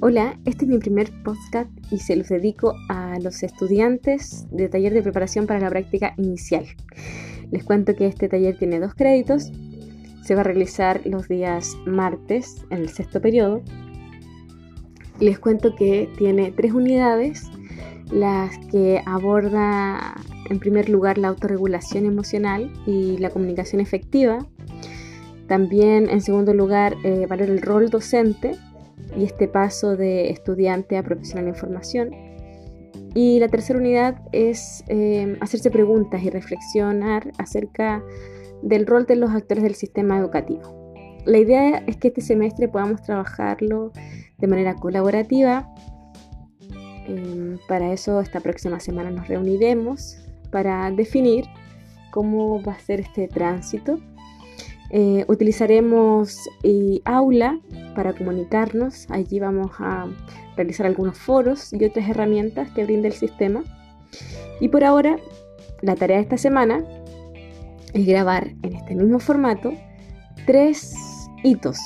Hola, este es mi primer podcast y se los dedico a los estudiantes de taller de preparación para la práctica inicial. Les cuento que este taller tiene dos créditos. Se va a realizar los días martes en el sexto periodo. Les cuento que tiene tres unidades, las que aborda en primer lugar la autorregulación emocional y la comunicación efectiva. También en segundo lugar eh, valora el rol docente y este paso de estudiante a profesional en formación. Y la tercera unidad es eh, hacerse preguntas y reflexionar acerca del rol de los actores del sistema educativo. La idea es que este semestre podamos trabajarlo de manera colaborativa. Eh, para eso esta próxima semana nos reuniremos para definir cómo va a ser este tránsito. Eh, utilizaremos aula para comunicarnos. Allí vamos a realizar algunos foros y otras herramientas que brinda el sistema. Y por ahora, la tarea de esta semana es grabar en este mismo formato tres hitos,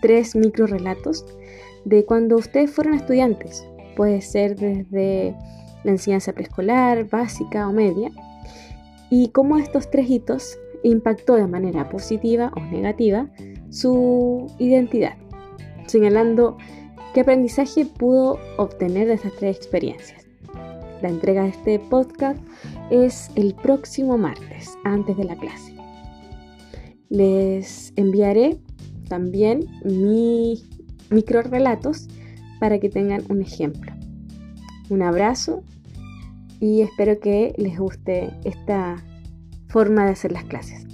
tres micro relatos de cuando ustedes fueron estudiantes. Puede ser desde la enseñanza preescolar, básica o media. Y cómo estos tres hitos impactó de manera positiva o negativa su identidad señalando qué aprendizaje pudo obtener de estas tres experiencias. La entrega de este podcast es el próximo martes, antes de la clase. Les enviaré también mis micro relatos para que tengan un ejemplo. Un abrazo y espero que les guste esta forma de hacer las clases.